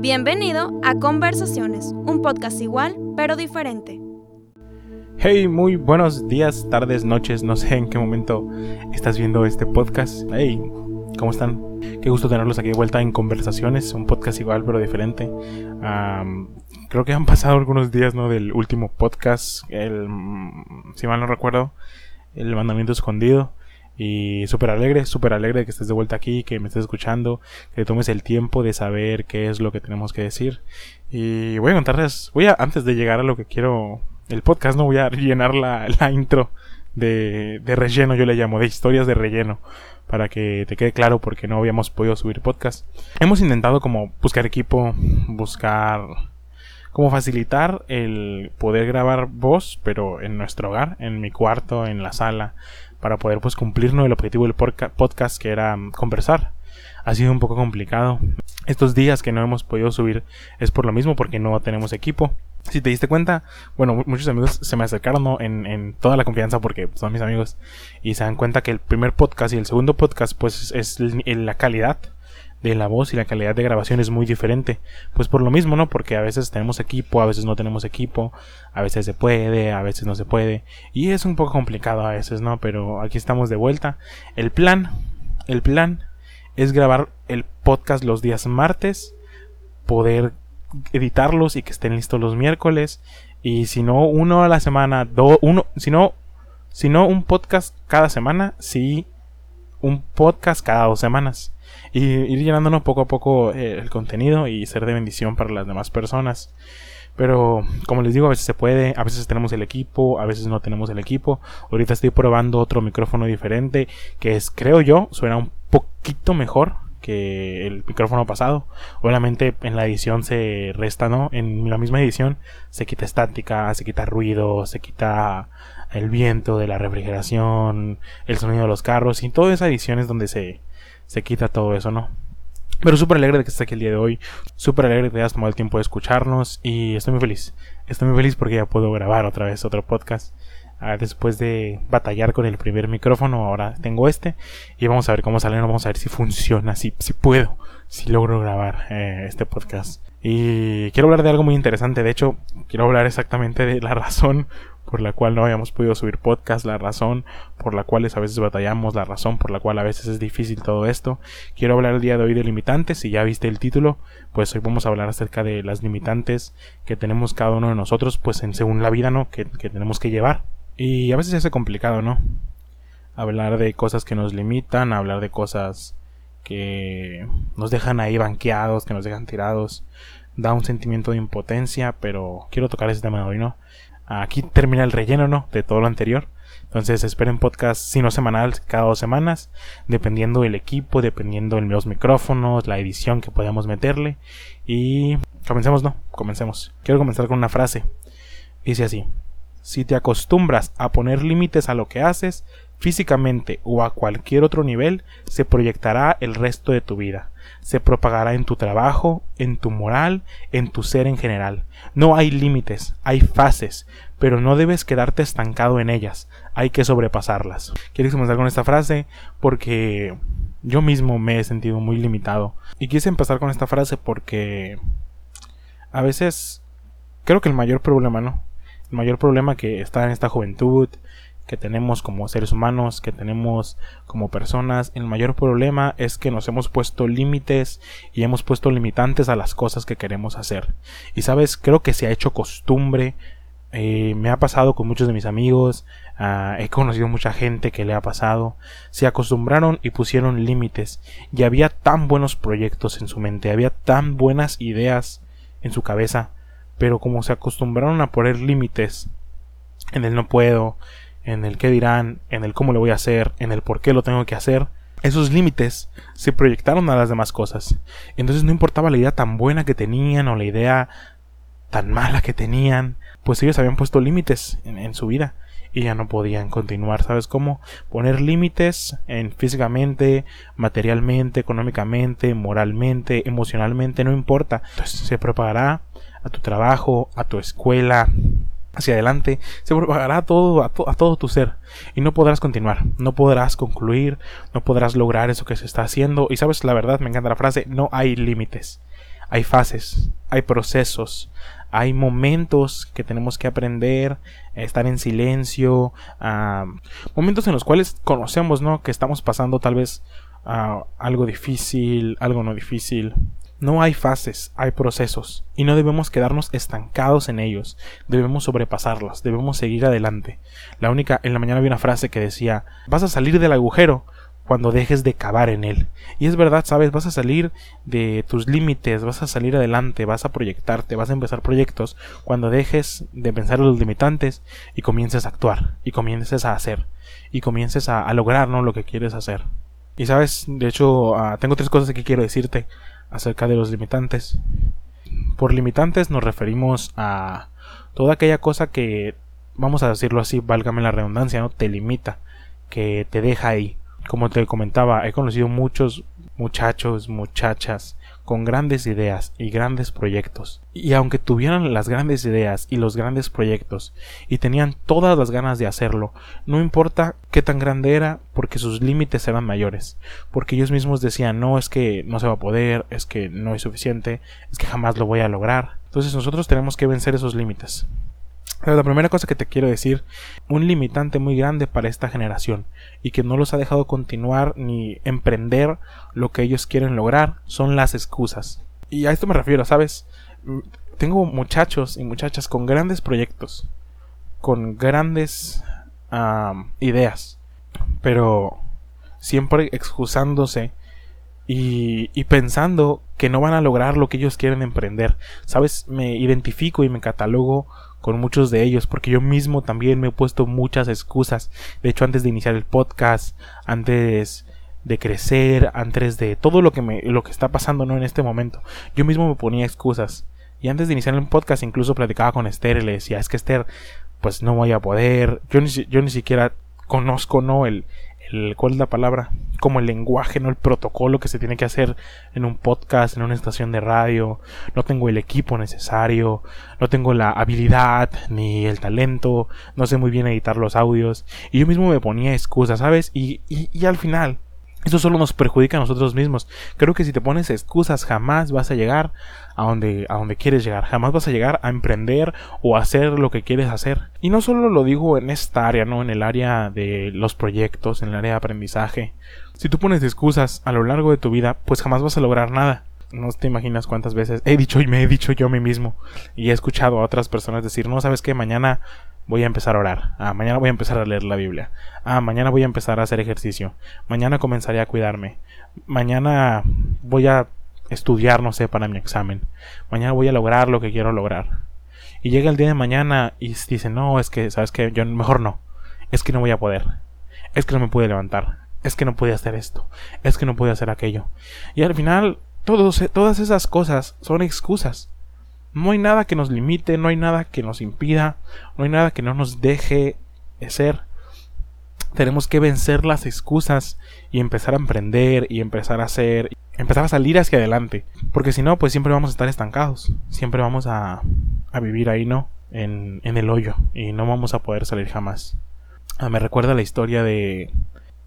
Bienvenido a Conversaciones, un podcast igual pero diferente. Hey, muy buenos días, tardes, noches, no sé en qué momento estás viendo este podcast. Hey, ¿cómo están? Qué gusto tenerlos aquí de vuelta en Conversaciones, un podcast igual pero diferente. creo que han pasado algunos días, ¿no? Del último podcast, el, si mal no recuerdo, el mandamiento escondido. Y súper alegre, súper alegre de que estés de vuelta aquí, que me estés escuchando, que tomes el tiempo de saber qué es lo que tenemos que decir. Y voy a contarles, voy a, antes de llegar a lo que quiero, el podcast, no voy a llenar la, la intro de, de relleno, yo le llamo, de historias de relleno, para que te quede claro porque no habíamos podido subir podcast. Hemos intentado como buscar equipo, buscar como facilitar el poder grabar voz, pero en nuestro hogar, en mi cuarto, en la sala, para poder pues cumplirnos el objetivo del podcast que era mm, conversar. Ha sido un poco complicado. Estos días que no hemos podido subir es por lo mismo porque no tenemos equipo. Si te diste cuenta, bueno, muchos amigos se me acercaron en, en, toda la confianza porque son mis amigos y se dan cuenta que el primer podcast y el segundo podcast pues es, es la calidad de la voz y la calidad de grabación es muy diferente. Pues por lo mismo, ¿no? Porque a veces tenemos equipo, a veces no tenemos equipo, a veces se puede, a veces no se puede. Y es un poco complicado a veces, ¿no? Pero aquí estamos de vuelta. El plan, el plan es grabar el podcast los días martes, poder editarlos y que estén listos los miércoles. Y si no, uno a la semana, do, uno, si no, si no un podcast cada semana, sí, un podcast cada dos semanas y ir llenándonos poco a poco eh, el contenido y ser de bendición para las demás personas. Pero como les digo, a veces se puede, a veces tenemos el equipo, a veces no tenemos el equipo. Ahorita estoy probando otro micrófono diferente que es, creo yo, suena un poquito mejor que el micrófono pasado. Obviamente en la edición se resta, ¿no? En la misma edición se quita estática, se quita ruido, se quita el viento de la refrigeración, el sonido de los carros y toda esa edición es donde se, se quita todo eso, ¿no? Pero súper alegre de que estés aquí el día de hoy. Súper alegre de que hayas tomado el tiempo de escucharnos. Y estoy muy feliz. Estoy muy feliz porque ya puedo grabar otra vez otro podcast. Ah, después de batallar con el primer micrófono, ahora tengo este. Y vamos a ver cómo sale. Vamos a ver si funciona, si, si puedo, si logro grabar eh, este podcast. Y quiero hablar de algo muy interesante. De hecho, quiero hablar exactamente de la razón por la cual no habíamos podido subir podcast, la razón por la cual a veces batallamos, la razón por la cual a veces es difícil todo esto. Quiero hablar el día de hoy de limitantes, si ya viste el título, pues hoy vamos a hablar acerca de las limitantes que tenemos cada uno de nosotros, pues en según la vida, ¿no? Que, que tenemos que llevar. Y a veces hace complicado, ¿no? Hablar de cosas que nos limitan, hablar de cosas que nos dejan ahí banqueados, que nos dejan tirados, da un sentimiento de impotencia, pero quiero tocar ese tema hoy, ¿no? Aquí termina el relleno, ¿no? De todo lo anterior. Entonces esperen podcast, si no semanal, cada dos semanas, dependiendo del equipo, dependiendo de los micrófonos, la edición que podamos meterle. Y comencemos, ¿no? Comencemos. Quiero comenzar con una frase. Dice así. Si te acostumbras a poner límites a lo que haces, físicamente o a cualquier otro nivel, se proyectará el resto de tu vida. Se propagará en tu trabajo, en tu moral, en tu ser en general. No hay límites, hay fases, pero no debes quedarte estancado en ellas, hay que sobrepasarlas. Quiero comenzar con esta frase porque yo mismo me he sentido muy limitado. Y quise empezar con esta frase porque a veces creo que el mayor problema, ¿no? El mayor problema que está en esta juventud, que tenemos como seres humanos, que tenemos como personas, el mayor problema es que nos hemos puesto límites y hemos puesto limitantes a las cosas que queremos hacer. Y sabes, creo que se ha hecho costumbre, eh, me ha pasado con muchos de mis amigos, ah, he conocido mucha gente que le ha pasado, se acostumbraron y pusieron límites y había tan buenos proyectos en su mente, había tan buenas ideas en su cabeza, pero como se acostumbraron a poner límites en el no puedo, en el qué dirán, en el cómo lo voy a hacer, en el por qué lo tengo que hacer, esos límites se proyectaron a las demás cosas. Entonces no importaba la idea tan buena que tenían o la idea tan mala que tenían, pues ellos habían puesto límites en, su vida y ya no podían continuar, ¿sabes cómo? Poner límites en físicamente, materialmente, económicamente, moralmente, emocionalmente, no importa. Entonces se propagará a tu trabajo, a tu escuela, hacia adelante, se propagará todo, a, todo tu ser y no podrás continuar, no podrás concluir, no podrás lograr eso que se está haciendo. Y sabes, la verdad, me encanta la frase, no hay límites. hay fases, hay procesos, hay momentos que tenemos que aprender, a estar en silencio, momentos en los cuales conocemos, ¿no? Que estamos pasando tal vez algo difícil, algo no difícil. No hay fases, hay procesos, y no debemos quedarnos estancados en ellos, debemos sobrepasarlos, debemos seguir adelante. La única, en la mañana había una frase que decía, vas a salir del agujero, cuando dejes de cavar en él. Y es verdad, sabes, vas a salir de tus límites, vas a salir adelante, vas a proyectarte, vas a empezar proyectos cuando dejes de pensar en los limitantes y comiences a actuar, y comiences a hacer, y comiences a, lograr ¿no? lo que quieres hacer. Y sabes, de hecho, ah, tengo tres cosas que quiero decirte acerca de los limitantes. Por limitantes nos referimos a toda aquella cosa que, vamos a decirlo así, válgame la redundancia, ¿no? Te limita, que te deja ahí como te comentaba, he conocido muchos muchachos, muchachas con grandes ideas y grandes proyectos. Y aunque tuvieran las grandes ideas y los grandes proyectos y tenían todas las ganas de hacerlo, no importa qué tan grande era porque sus límites eran mayores, porque ellos mismos decían no es que no se va a poder, es que no es suficiente, es que jamás lo voy a lograr. Entonces nosotros tenemos que vencer esos límites. La primera cosa que te quiero decir, un limitante muy grande para esta generación y que no los ha dejado continuar ni emprender lo que ellos quieren lograr son las excusas. Y a esto me refiero, ¿sabes? Tengo muchachos y muchachas con grandes proyectos, con grandes ideas, pero siempre excusándose y, pensando que no van a lograr lo que ellos quieren emprender. ¿Sabes? Me identifico y me catalogo con muchos de ellos, porque yo mismo también me he puesto muchas excusas. De hecho, antes de iniciar el podcast, antes de crecer, antes de todo lo que me lo que está pasando ¿no? en este momento, yo mismo me ponía excusas. Y antes de iniciar el podcast incluso platicaba con Esther y le decía, es que Esther, pues no voy a poder, yo ni, yo ni siquiera conozco no el, ¿cuál es la palabra? Como el lenguaje, no el protocolo que se tiene que hacer en un podcast, en una estación de radio. No tengo el equipo necesario, no tengo la habilidad ni el talento, no sé muy bien editar los audios. Y yo mismo me ponía excusas, ¿sabes? Y, y, y al final, eso solo nos perjudica a nosotros mismos. Creo que si te pones excusas jamás vas a llegar a donde, a donde quieres llegar. Jamás vas a llegar a emprender o a hacer lo que quieres hacer. Y no solo lo digo en esta área, ¿no? En el área de los proyectos, en el área de aprendizaje. Si tú pones excusas a lo largo de tu vida, pues jamás vas a lograr nada. No te imaginas cuántas veces he dicho y me he dicho yo a mí mismo. Y he escuchado a otras personas decir, no, sabes que mañana voy a empezar a orar. Ah, mañana voy a empezar a leer la Biblia. Ah, mañana voy a empezar a hacer ejercicio. Mañana comenzaré a cuidarme. Mañana voy a estudiar, no sé, para mi examen. Mañana voy a lograr lo que quiero lograr. Y llega el día de mañana y dice, no, es que, ¿sabes que Yo mejor no. Es que no voy a poder. Es que no me pude levantar. Es que no pude hacer esto. Es que no pude hacer aquello. Y al final, todos, todas esas cosas son excusas. No hay nada que nos limite, no hay nada que nos impida, no hay nada que no nos deje ser. Tenemos que vencer las excusas y empezar a emprender y empezar a hacer, empezar a salir hacia adelante. Porque si no, pues siempre vamos a estar estancados. Siempre vamos a, a vivir ahí, ¿no? En, en el hoyo y no vamos a poder salir jamás. Ah, me recuerda la historia de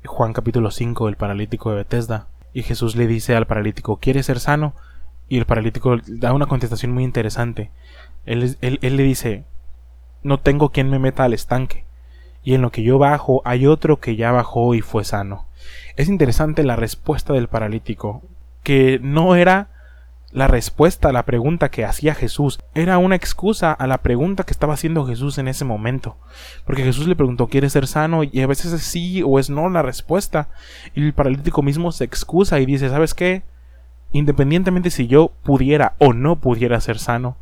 Juan capítulo 5, el paralítico de Bethesda. Y Jesús le dice al paralítico, ¿quieres ser sano? Y el paralítico da una contestación muy interesante. Él, le dice, no tengo quien me meta al estanque. Y en lo que yo bajo hay otro que ya bajó y fue sano. Es interesante la respuesta del paralítico, que no era la respuesta a la pregunta que hacía Jesús, era una excusa a la pregunta que estaba haciendo Jesús en ese momento. Porque Jesús le preguntó, ¿quieres ser sano? Y a veces es sí o es no la respuesta. Y el paralítico mismo se excusa y dice, ¿sabes qué? Independientemente si yo pudiera o no pudiera ser sano,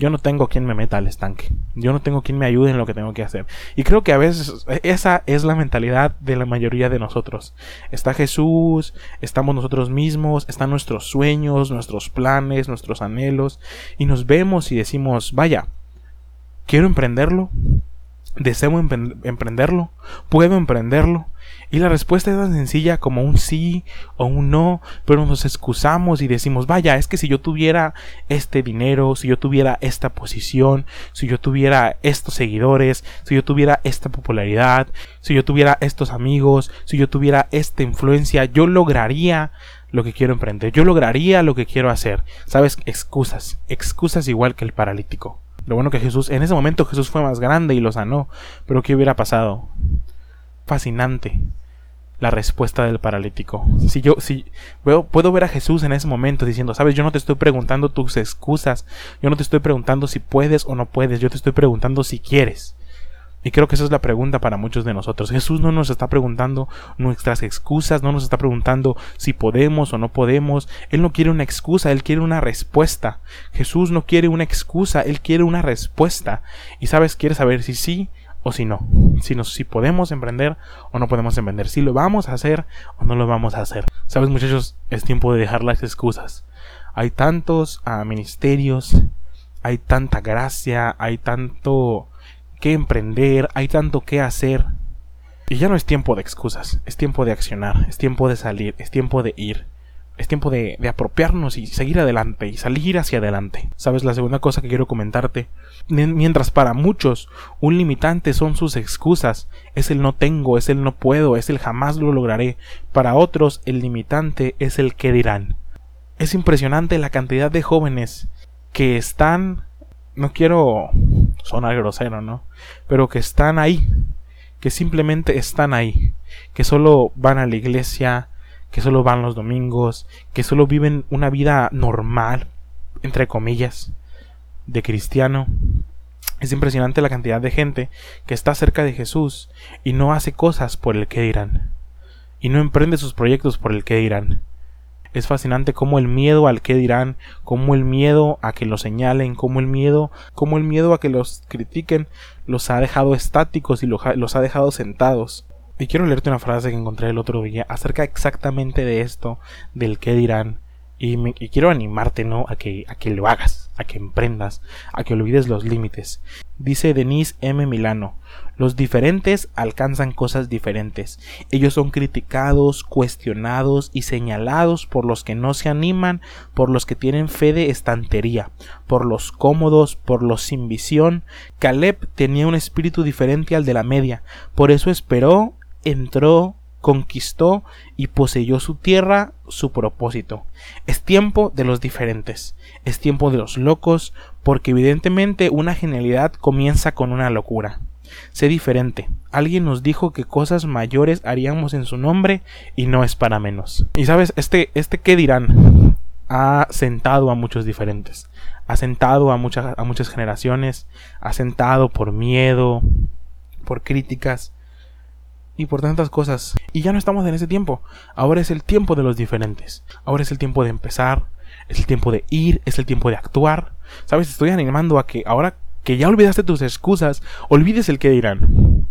yo no tengo quien me meta al estanque. Yo no tengo quien me ayude en lo que tengo que hacer. Y creo que a veces esa es la mentalidad de la mayoría de nosotros. Está Jesús, estamos nosotros mismos, están nuestros sueños, nuestros planes, nuestros anhelos, y nos vemos y decimos, vaya, quiero emprenderlo, deseo emprenderlo, puedo emprenderlo, y la respuesta es tan sencilla como un sí o un no, pero nos excusamos y decimos, vaya, es que si yo tuviera este dinero, si yo tuviera esta posición, si yo tuviera estos seguidores, si yo tuviera esta popularidad, si yo tuviera estos amigos, si yo tuviera esta influencia, yo lograría lo que quiero emprender. Yo lograría lo que quiero hacer. ¿Sabes? Excusas. Excusas igual que el paralítico. Lo bueno que Jesús, en ese momento Jesús fue más grande y lo sanó. Pero ¿qué hubiera pasado? Fascinante la respuesta del paralítico. Si yo, si veo, puedo ver a Jesús en ese momento diciendo, sabes, yo no te estoy preguntando tus excusas, yo no te estoy preguntando si puedes o no puedes, yo te estoy preguntando si quieres. Y creo que esa es la pregunta para muchos de nosotros. Jesús no nos está preguntando nuestras excusas, no nos está preguntando si podemos o no podemos. Él no quiere una excusa, Él quiere una respuesta. Jesús no quiere una excusa, Él quiere una respuesta. Y sabes, quiere saber si sí o si no. Si, nos, si podemos emprender o no podemos emprender. Si lo vamos a hacer o no lo vamos a hacer. Sabes, muchachos, es tiempo de dejar las excusas. Hay tantos ah, ministerios, hay tanta gracia, hay tanto que emprender, hay tanto que hacer. Y ya no es tiempo de excusas, es tiempo de accionar, es tiempo de salir, es tiempo de ir, es tiempo de, apropiarnos y seguir adelante y salir hacia adelante. ¿Sabes? La segunda cosa que quiero comentarte, mientras para muchos un limitante son sus excusas, es el no tengo, es el no puedo, es el jamás lo lograré, para otros el limitante es el que dirán. Es impresionante la cantidad de jóvenes que están, no quiero sonar grosero, ¿no? Pero que están ahí, que simplemente están ahí, que solo van a la iglesia, que solo van los domingos, que solo viven una vida normal, entre comillas, de cristiano. Es impresionante la cantidad de gente que está cerca de Jesús y no hace cosas por el que dirán, y no emprende sus proyectos por el que dirán. Es fascinante cómo el miedo al que dirán, cómo el miedo a que lo señalen, cómo el miedo, cómo el miedo a que los critiquen los ha dejado estáticos y los ha dejado sentados. Y quiero leerte una frase que encontré el otro día acerca exactamente de esto, del qué dirán. Y, quiero animarte, ¿no? A que, a que lo hagas, a que emprendas, a que olvides los límites. Dice Denise M. Milano, los diferentes alcanzan cosas diferentes. Ellos son criticados, cuestionados y señalados por los que no se animan, por los que tienen fe de estantería, por los cómodos, por los sin visión. Caleb tenía un espíritu diferente al de la media, por eso esperó entró, conquistó y poseyó su tierra, su propósito. Es tiempo de los diferentes, es tiempo de los locos, porque evidentemente una genialidad comienza con una locura. Sé diferente. Alguien nos dijo que cosas mayores haríamos en su nombre y no es para menos. Y sabes, este, este qué dirán ha sentado a muchos diferentes. Ha sentado a muchas, a muchas generaciones. Ha sentado por miedo, por críticas y por tantas cosas. Y ya no estamos en ese tiempo. Ahora es el tiempo de los diferentes. Ahora es el tiempo de empezar. Es el tiempo de ir. Es el tiempo de actuar. Sabes, estoy animando a que ahora que ya olvidaste tus excusas, olvides el que dirán.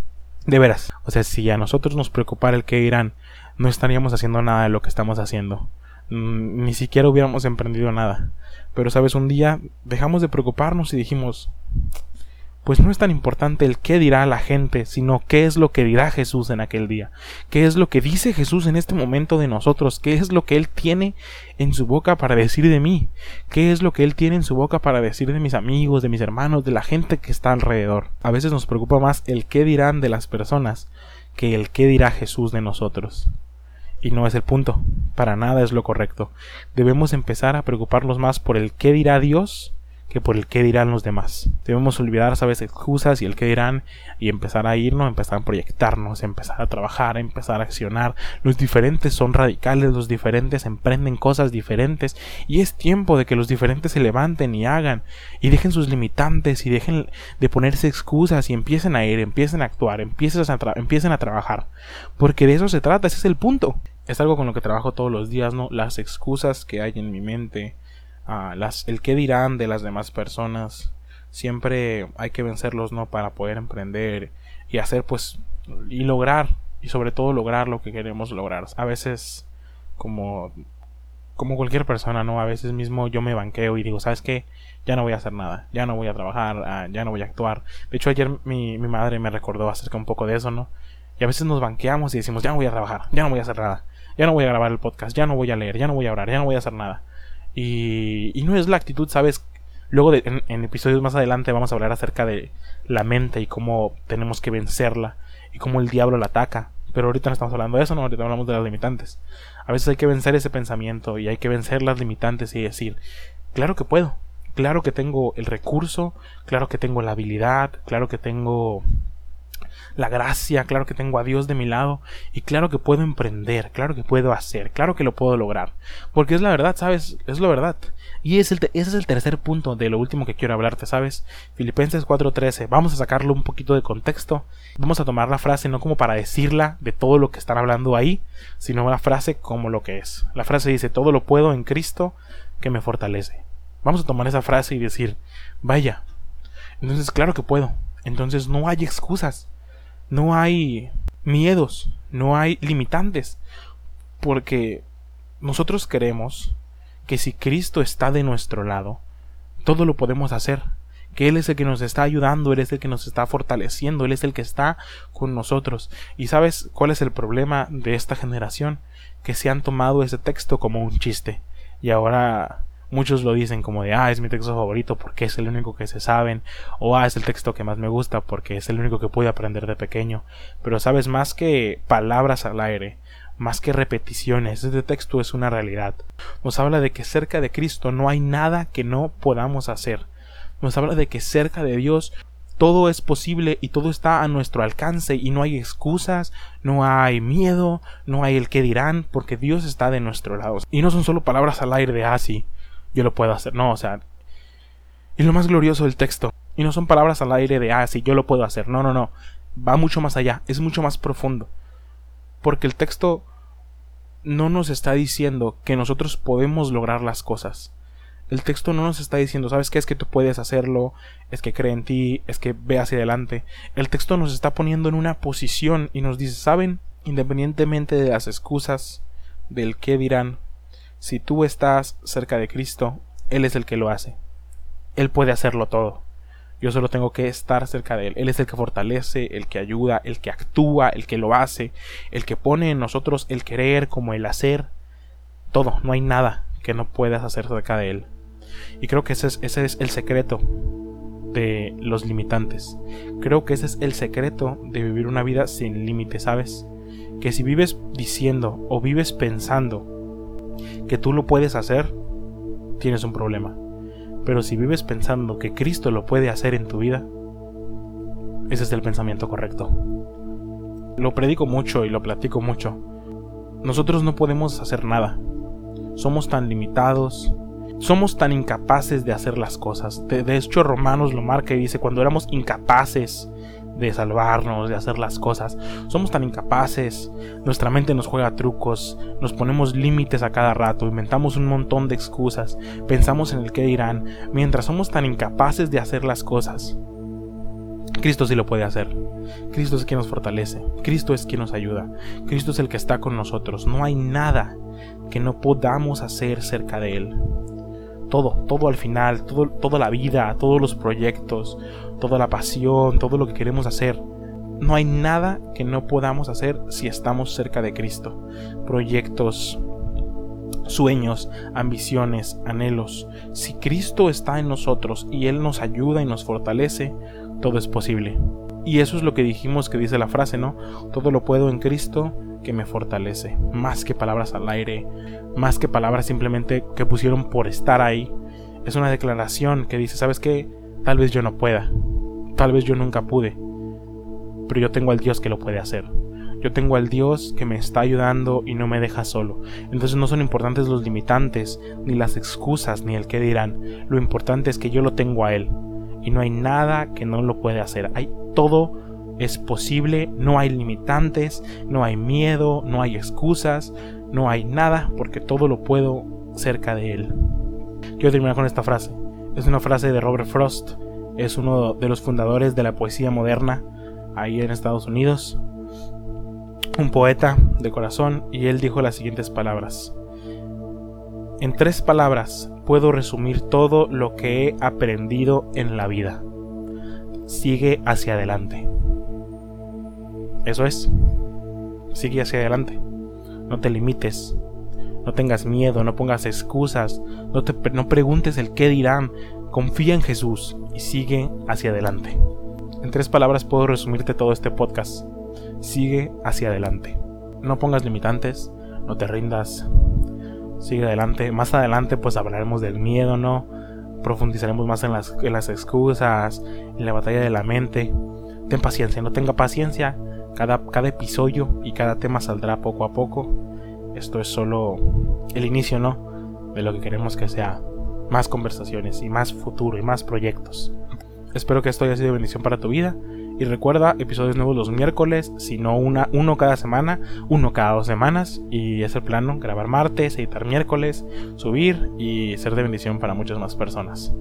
De veras. O sea, si a nosotros nos preocupara el que dirán, no estaríamos haciendo nada de lo que estamos haciendo. Mm, ni siquiera hubiéramos emprendido nada. Pero sabes, un día dejamos de preocuparnos y dijimos, pues no es tan importante el qué dirá la gente, sino qué es lo que dirá Jesús en aquel día, qué es lo que dice Jesús en este momento de nosotros, qué es lo que Él tiene en su boca para decir de mí, qué es lo que Él tiene en su boca para decir de mis amigos, de mis hermanos, de la gente que está alrededor. A veces nos preocupa más el qué dirán de las personas que el qué dirá Jesús de nosotros. Y no es el punto, para nada es lo correcto. Debemos empezar a preocuparnos más por el qué dirá Dios que por el que dirán los demás. Debemos olvidar, sabes, excusas y el que dirán y empezar a irnos, empezar a proyectarnos, empezar a trabajar, empezar a accionar. Los diferentes son radicales, los diferentes emprenden cosas diferentes y es tiempo de que los diferentes se levanten y hagan y dejen sus limitantes y dejen de ponerse excusas y empiecen a ir, empiecen a actuar, empiecen a trabajar. Porque de eso se trata, ese es el punto. Es algo con lo que trabajo todos los días, ¿no? Las excusas que hay en mi mente, las, el qué dirán de las demás personas. Siempre hay que vencerlos, ¿no? Para poder emprender y hacer, pues, y lograr, y sobre todo lograr lo que queremos lograr. A veces, como, como cualquier persona, ¿no? A veces mismo yo me banqueo y digo, ¿sabes qué? Ya no voy a hacer nada, ya no voy a trabajar, ah, ya no voy a actuar. De hecho, ayer mi, mi madre me recordó acerca un poco de eso, ¿no? Y a veces nos banqueamos y decimos, ya no voy a trabajar, ya no voy a hacer nada, ya no voy a grabar el podcast, ya no voy a leer, ya no voy a orar, ya no voy a hacer nada. Y, no es la actitud, ¿sabes? Luego en, episodios más adelante vamos a hablar acerca de la mente y cómo tenemos que vencerla y cómo el diablo la ataca. Pero ahorita no estamos hablando de eso, no, ahorita hablamos de las limitantes. A veces hay que vencer ese pensamiento y hay que vencer las limitantes y decir, claro que puedo, claro que tengo el recurso, claro que tengo la habilidad, claro que tengo la gracia, claro que tengo a Dios de mi lado y claro que puedo emprender, claro que puedo hacer, claro que lo puedo lograr. Porque es la verdad, ¿sabes? Es la verdad. Y es ese es el tercer punto de lo último que quiero hablarte, ¿sabes? Filipenses 4:13. Vamos a sacarlo un poquito de contexto. Vamos a tomar la frase no como para decirla de todo lo que están hablando ahí, sino la frase como lo que es. La frase dice, todo lo puedo en Cristo que me fortalece. Vamos a tomar esa frase y decir, vaya. Entonces, claro que puedo. Entonces no hay excusas no hay miedos, no hay limitantes, porque nosotros creemos que si Cristo está de nuestro lado, todo lo podemos hacer, que Él es el que nos está ayudando, Él es el que nos está fortaleciendo, Él es el que está con nosotros. ¿Y sabes cuál es el problema de esta generación? Que se han tomado ese texto como un chiste y ahora Muchos lo dicen como de, ah, es mi texto favorito porque es el único que se saben, o ah, es el texto que más me gusta porque es el único que pude aprender de pequeño. Pero sabes, más que palabras al aire, más que repeticiones, este texto es una realidad. Nos habla de que cerca de Cristo no hay nada que no podamos hacer. Nos habla de que cerca de Dios todo es posible y todo está a nuestro alcance y no hay excusas, no hay miedo, no hay el que dirán, porque Dios está de nuestro lado. Y no son solo palabras al aire de así. Ah, yo lo puedo hacer. No, o sea. Y lo más glorioso del texto. Y no son palabras al aire de, ah, sí, yo lo puedo hacer. No, no, no. Va mucho más allá. Es mucho más profundo. Porque el texto no nos está diciendo que nosotros podemos lograr las cosas. El texto no nos está diciendo, ¿sabes qué? Es que tú puedes hacerlo, es que cree en ti, es que ve hacia adelante. El texto nos está poniendo en una posición y nos dice, ¿saben? Independientemente de las excusas, del qué dirán, si tú estás cerca de Cristo, Él es el que lo hace. Él puede hacerlo todo. Yo solo tengo que estar cerca de Él. Él es el que fortalece, el que ayuda, el que actúa, el que lo hace, el que pone en nosotros el querer como el hacer. Todo, no hay nada que no puedas hacer cerca de Él. Y creo que ese es, ese es el secreto de los limitantes. Creo que ese es el secreto de vivir una vida sin límites, ¿sabes? Que si vives diciendo o vives pensando que tú lo puedes hacer, tienes un problema. Pero si vives pensando que Cristo lo puede hacer en tu vida, ese es el pensamiento correcto. Lo predico mucho y lo platico mucho. Nosotros no podemos hacer nada. Somos tan limitados, somos tan incapaces de hacer las cosas. De, hecho, Romanos lo marca y dice, cuando éramos incapaces de salvarnos, de hacer las cosas. Somos tan incapaces, nuestra mente nos juega trucos, nos ponemos límites a cada rato, inventamos un montón de excusas, pensamos en el que dirán, mientras somos tan incapaces de hacer las cosas. Cristo sí lo puede hacer. Cristo es quien nos fortalece. Cristo es quien nos ayuda. Cristo es el que está con nosotros. No hay nada que no podamos hacer cerca de Él todo, todo al final, todo, toda la vida, todos los proyectos, toda la pasión, todo lo que queremos hacer. No hay nada que no podamos hacer si estamos cerca de Cristo. Proyectos, sueños, ambiciones, anhelos. Si Cristo está en nosotros y Él nos ayuda y nos fortalece, todo es posible. Y eso es lo que dijimos que dice la frase, ¿no? Todo lo puedo en Cristo que me fortalece. Más que palabras al aire, más que palabras simplemente que pusieron por estar ahí. Es una declaración que dice, ¿sabes qué? Tal vez yo no pueda, tal vez yo nunca pude, pero yo tengo al Dios que lo puede hacer. Yo tengo al Dios que me está ayudando y no me deja solo. Entonces no son importantes los limitantes, ni las excusas, ni el qué dirán. Lo importante es que yo lo tengo a Él. Y no hay nada que no lo puede hacer. Hay todo es posible, no hay limitantes, no hay miedo, no hay excusas, no hay nada, porque todo lo puedo cerca de Él. Quiero terminar con esta frase. Es una frase de Robert Frost, es uno de los fundadores de la poesía moderna ahí en Estados Unidos, un poeta de corazón, y él dijo las siguientes palabras. En tres palabras puedo resumir todo lo que he aprendido en la vida. Sigue hacia adelante. Eso es. Sigue hacia adelante. No te limites. No tengas miedo, no pongas excusas, no, te, no preguntes el qué dirán. Confía en Jesús y sigue hacia adelante. En tres palabras puedo resumirte todo este podcast. sigue hacia adelante. No pongas limitantes, no te rindas, sigue adelante. Más adelante pues hablaremos del miedo, ¿no? Profundizaremos más en las, en las excusas, en la batalla de la mente. Ten paciencia, no tenga paciencia. Cada, cada episodio y cada tema saldrá poco a poco. Esto es solo el inicio, ¿no? De lo que queremos que sea más conversaciones y más futuro y más proyectos. Espero que esto haya sido bendición para tu vida. Y recuerda, episodios nuevos los miércoles, si no uno cada semana, uno cada dos semanas. Y es el plano, grabar martes, editar miércoles, subir y ser de bendición para muchas más personas.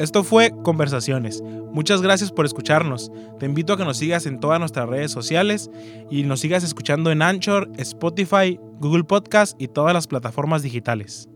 Esto fue Conversaciones. Muchas gracias por escucharnos. Te invito a que nos sigas en todas nuestras redes sociales y nos sigas escuchando en Anchor, Spotify, Google Podcast y todas las plataformas digitales.